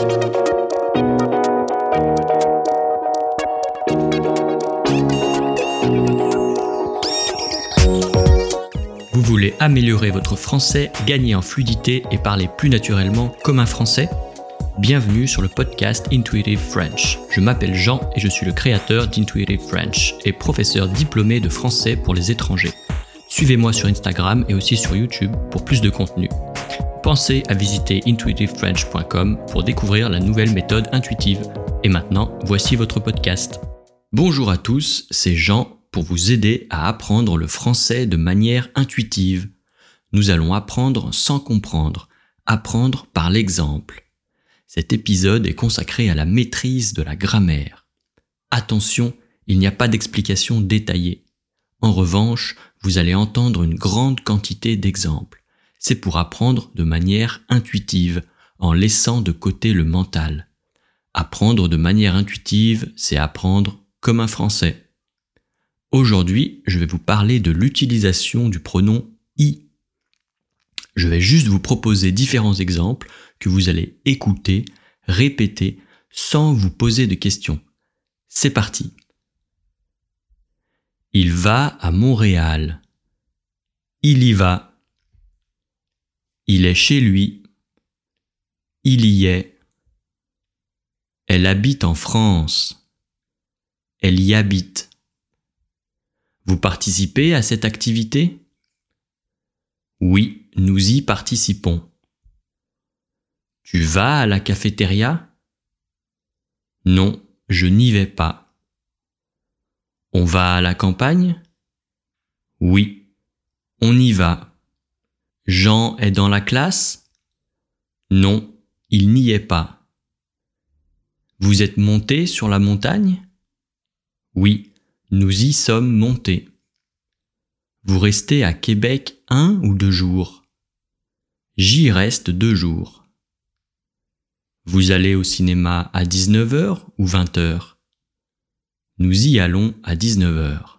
Vous voulez améliorer votre français, gagner en fluidité et parler plus naturellement comme un français? Bienvenue sur le podcast Intuitive French. Je m'appelle Jean et je suis le créateur d'Intuitive French et professeur diplômé de français pour les étrangers. Suivez-moi sur Instagram et aussi sur YouTube pour plus de contenu. Pensez à visiter intuitivefrench.com pour découvrir la nouvelle méthode intuitive. Et maintenant, voici votre podcast. Bonjour à tous, c'est Jean pour vous aider à apprendre le français de manière intuitive. Nous allons apprendre sans comprendre, apprendre par l'exemple. Cet épisode est consacré à la maîtrise de la grammaire. Attention, il n'y a pas d'explication détaillée. En revanche, vous allez entendre une grande quantité d'exemples. C'est pour apprendre de manière intuitive, en laissant de côté le mental. Apprendre de manière intuitive, c'est apprendre comme un français. Aujourd'hui, je vais vous parler de l'utilisation du pronom i. Je vais juste vous proposer différents exemples que vous allez écouter, répéter, sans vous poser de questions. C'est parti. Il va à Montréal. Il y va. Il est chez lui. Il y est. Elle habite en France. Elle y habite. Vous participez à cette activité? Oui, nous y participons. Tu vas à la cafétéria? Non, je n'y vais pas. On va à la campagne? Oui, on y va. Jean est dans la classe? Non, il n'y est pas. Vous êtes monté sur la montagne? Oui, nous y sommes montés. Vous restez à Québec un ou deux jours? J'y reste deux jours. Vous allez au cinéma à 19h ou 20h Nous y allons à 19h.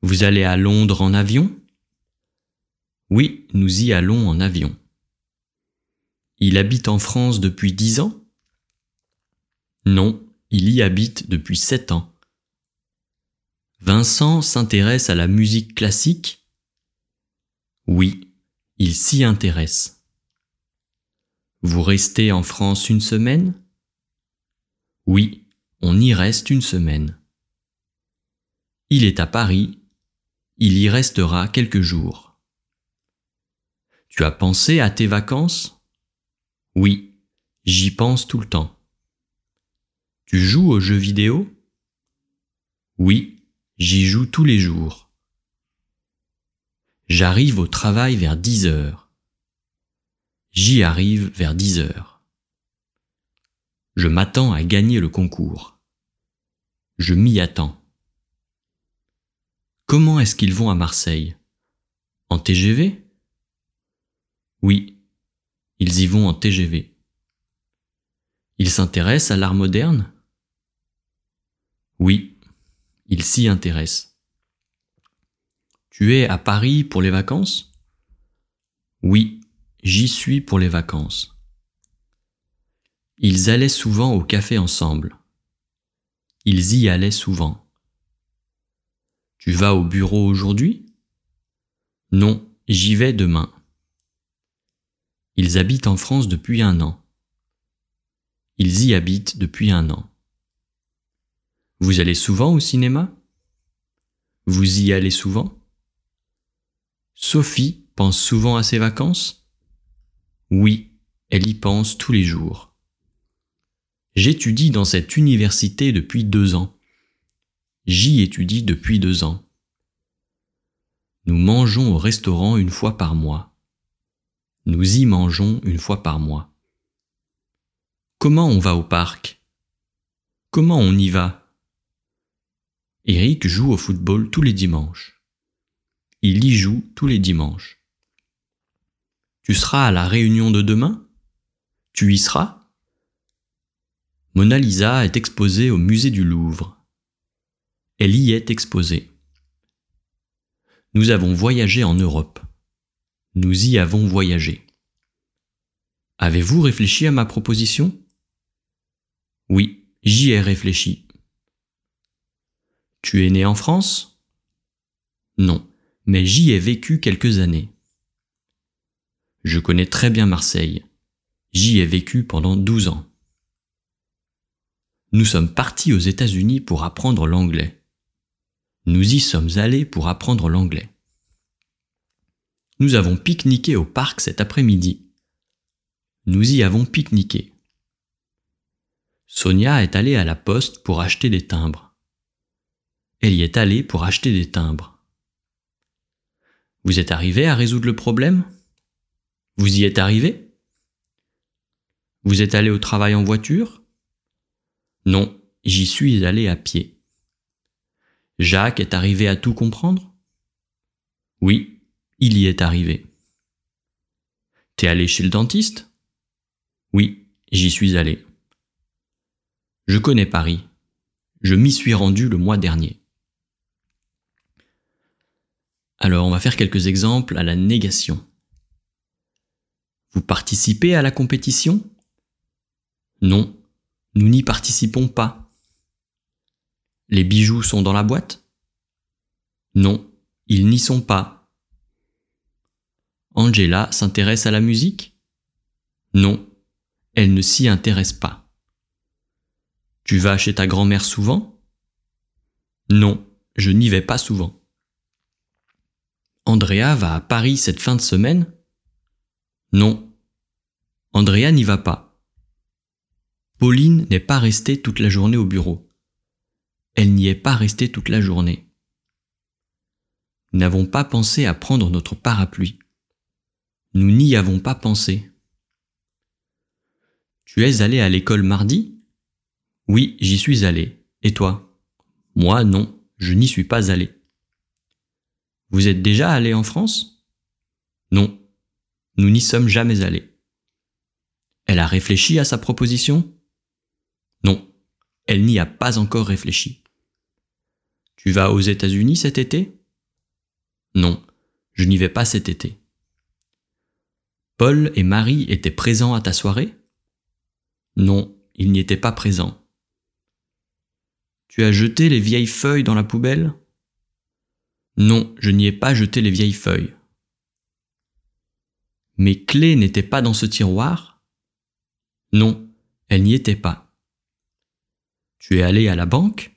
Vous allez à Londres en avion? Oui, nous y allons en avion. Il habite en France depuis dix ans? Non, il y habite depuis sept ans. Vincent s'intéresse à la musique classique? Oui, il s'y intéresse. Vous restez en France une semaine? Oui, on y reste une semaine. Il est à Paris, il y restera quelques jours. Tu as pensé à tes vacances? Oui, j'y pense tout le temps. Tu joues aux jeux vidéo? Oui, J'y joue tous les jours. J'arrive au travail vers 10 heures. J'y arrive vers 10 heures. Je m'attends à gagner le concours. Je m'y attends. Comment est-ce qu'ils vont à Marseille? En TGV Oui, ils y vont en TGV. Ils s'intéressent à l'art moderne? Oui, il s'y intéresse. Tu es à Paris pour les vacances? Oui, j'y suis pour les vacances. Ils allaient souvent au café ensemble. Ils y allaient souvent. Tu vas au bureau aujourd'hui? Non, j'y vais demain. Ils habitent en France depuis un an. Ils y habitent depuis un an. Vous allez souvent au cinéma? Vous y allez souvent? Sophie pense souvent à ses vacances? Oui, elle y pense tous les jours. J'étudie dans cette université depuis deux ans. J'y étudie depuis deux ans. Nous mangeons au restaurant une fois par mois. Nous y mangeons une fois par mois. Comment on va au parc? Comment on y va? Eric joue au football tous les dimanches. Il y joue tous les dimanches. Tu seras à la réunion de demain? Tu y seras? Mona Lisa est exposée au musée du Louvre. Elle y est exposée. Nous avons voyagé en Europe. Nous y avons voyagé. Avez-vous réfléchi à ma proposition? Oui, j'y ai réfléchi. Tu es né en France? Non, mais j'y ai vécu quelques années. Je connais très bien Marseille. J'y ai vécu pendant 12 ans. Nous sommes partis aux États-Unis pour apprendre l'anglais. Nous y sommes allés pour apprendre l'anglais. Nous avons pique-niqué au parc cet après-midi. Nous y avons pique-niqué. Sonia est allée à la poste pour acheter des timbres. Elle y est allée pour acheter des timbres. Vous êtes arrivé à résoudre le problème? Vous y êtes arrivé? Vous êtes allé au travail en voiture? Non, j'y suis allé à pied. Jacques est arrivé à tout comprendre? Oui, il y est arrivé. T'es allé chez le dentiste? Oui, j'y suis allé. Je connais Paris. Je m'y suis rendu le mois dernier. Alors on va faire quelques exemples à la négation. Vous participez à la compétition? Non, nous n'y participons pas. Les bijoux sont dans la boîte? Non, ils n'y sont pas. Angela s'intéresse à la musique? Non, elle ne s'y intéresse pas. Tu vas chez ta grand-mère souvent? Non, je n'y vais pas souvent. Andrea va à Paris cette fin de semaine? Non. Andrea n'y va pas. Pauline n'est pas restée toute la journée au bureau. Elle n'y est pas restée toute la journée. Nous n'avons pas pensé à prendre notre parapluie. Nous n'y avons pas pensé. Tu es allé à l'école mardi? Oui, j'y suis allé. Et toi? Moi, non, je n'y suis pas allé. Vous êtes déjà allé en France? Non, nous n'y sommes jamais allés. Elle a réfléchi à sa proposition? Non, elle n'y a pas encore réfléchi. Tu vas aux États-Unis cet été? Non, je n'y vais pas cet été. Paul et Marie étaient présents à ta soirée? Non, ils n'y étaient pas présents. Tu as jeté les vieilles feuilles dans la poubelle? Non, je n'y ai pas jeté les vieilles feuilles. Mes clés n'étaient pas dans ce tiroir? Non, elles n'y étaient pas. Tu es allé à la banque?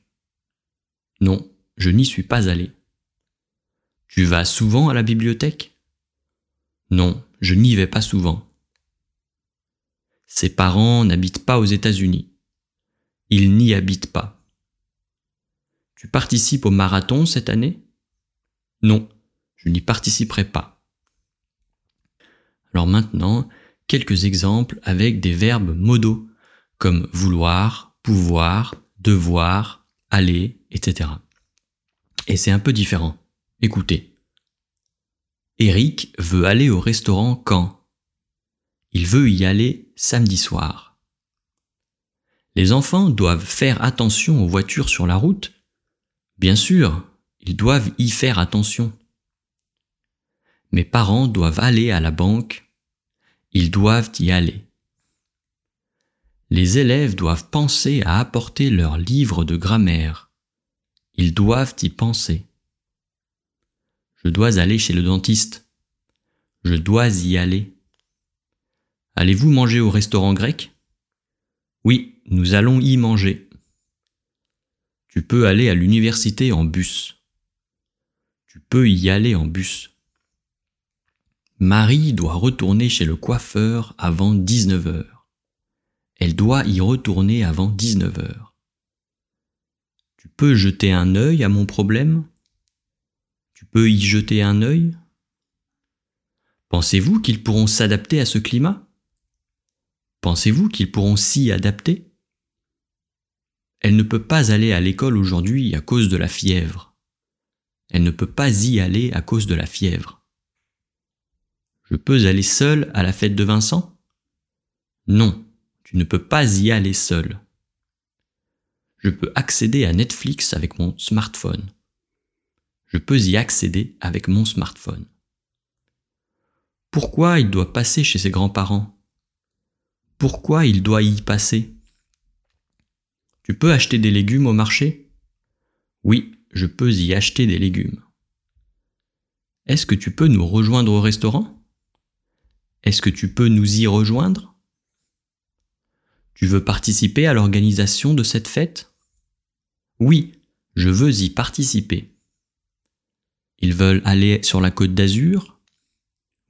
Non, je n'y suis pas allé. Tu vas souvent à la bibliothèque? Non, je n'y vais pas souvent. Ses parents n'habitent pas aux États-Unis. Ils n'y habitent pas. Tu participes au marathon cette année? Non, je n'y participerai pas. Alors maintenant, quelques exemples avec des verbes modaux, comme vouloir, pouvoir, devoir, aller, etc. Et c'est un peu différent. Écoutez. Eric veut aller au restaurant quand? Il veut y aller samedi soir. Les enfants doivent faire attention aux voitures sur la route Bien sûr, ils doivent y faire attention. Mes parents doivent aller à la banque. Ils doivent y aller. Les élèves doivent penser à apporter leur livre de grammaire. Ils doivent y penser. Je dois aller chez le dentiste. Je dois y aller. Allez-vous manger au restaurant grec? Oui, nous allons y manger. Tu peux aller à l'université en bus. Tu peux y aller en bus. Marie doit retourner chez le coiffeur avant 19h. Elle doit y retourner avant 19h. Tu peux jeter un œil à mon problème? Tu peux y jeter un œil? Pensez-vous qu'ils pourront s'adapter à ce climat? Pensez-vous qu'ils pourront s'y adapter? Elle ne peut pas aller à l'école aujourd'hui à cause de la fièvre. Elle ne peut pas y aller à cause de la fièvre. Je peux aller seul à la fête de Vincent? Non, tu ne peux pas y aller seul. Je peux accéder à Netflix avec mon smartphone. Je peux y accéder avec mon smartphone. Pourquoi il doit passer chez ses grands-parents? Pourquoi il doit y passer? Tu peux acheter des légumes au marché? Oui, je peux y acheter des légumes. Est-ce que tu peux nous rejoindre au restaurant? Est-ce que tu peux nous y rejoindre? Tu veux participer à l'organisation de cette fête? Oui, je veux y participer. Ils veulent aller sur la côte d'Azur?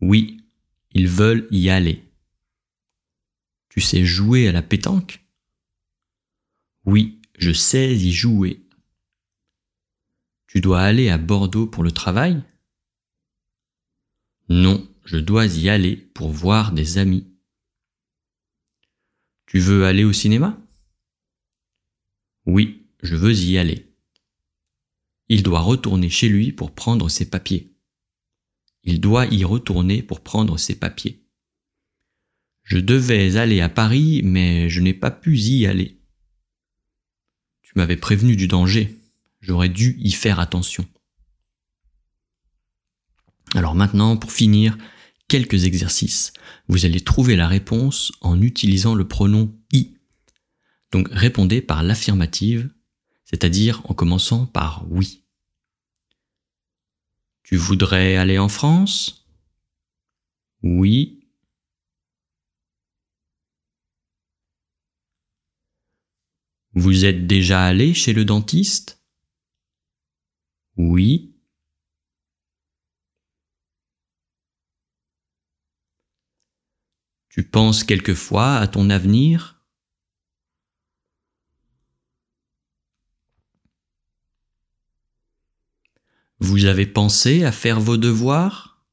Oui, ils veulent y aller. Tu sais jouer à la pétanque? Oui, je sais y jouer. Tu dois aller à Bordeaux pour le travail? Non, je dois y aller pour voir des amis. Tu veux aller au cinéma? Oui, je veux y aller. Il doit retourner chez lui pour prendre ses papiers. Il doit y retourner pour prendre ses papiers. Je devais aller à Paris, mais je n'ai pas pu y aller. Tu m'avais prévenu du danger. J'aurais dû y faire attention. Alors maintenant, pour finir, quelques exercices. Vous allez trouver la réponse en utilisant le pronom i. Donc répondez par l'affirmative, c'est-à-dire en commençant par oui. Tu voudrais aller en France? Oui. Vous êtes déjà allé chez le dentiste? Oui. Tu penses quelquefois à ton avenir? Vous avez pensé à faire vos devoirs?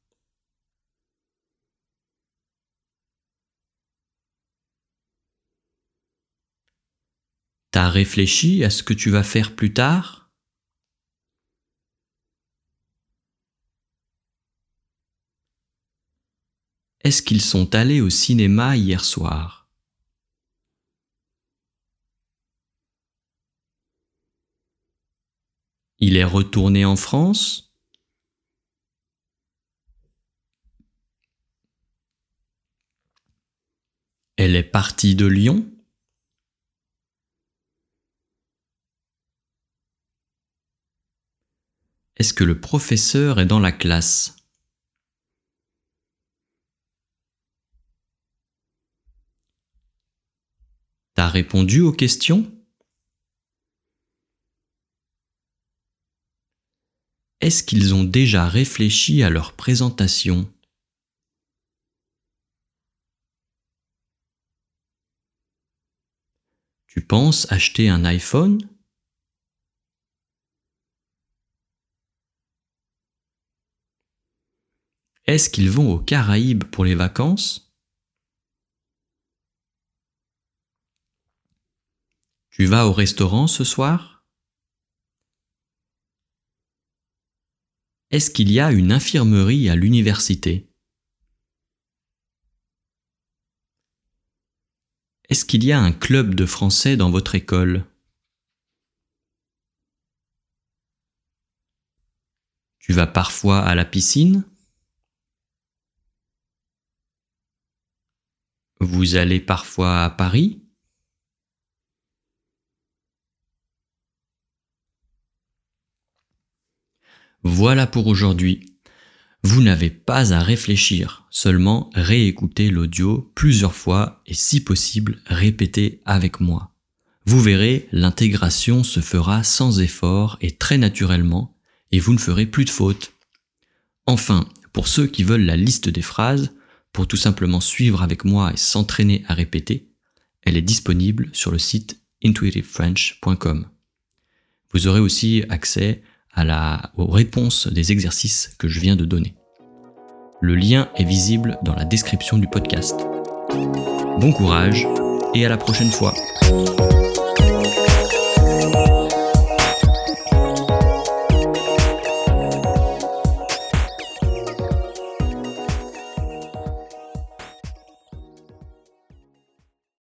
T'as réfléchi à ce que tu vas faire plus tard? Est-ce qu'ils sont allés au cinéma hier soir? Il est retourné en France. Elle est partie de Lyon. Est-ce que le professeur est dans la classe? T'as répondu aux questions? Est-ce qu'ils ont déjà réfléchi à leur présentation? Tu penses acheter un iPhone? Est-ce qu'ils vont aux Caraïbes pour les vacances? Tu vas au restaurant ce soir? Est-ce qu'il y a une infirmerie à l'université? Est-ce qu'il y a un club de français dans votre école? Tu vas parfois à la piscine? Vous allez parfois à Paris? Voilà pour aujourd'hui. Vous n'avez pas à réfléchir, seulement réécouter l'audio plusieurs fois et si possible répéter avec moi. Vous verrez, l'intégration se fera sans effort et très naturellement et vous ne ferez plus de fautes. Enfin, pour ceux qui veulent la liste des phrases, pour tout simplement suivre avec moi et s'entraîner à répéter, elle est disponible sur le site intuitivefrench.com. Vous aurez aussi accès à la, aux réponses des exercices que je viens de donner. Le lien est visible dans la description du podcast. Bon courage et à la prochaine fois.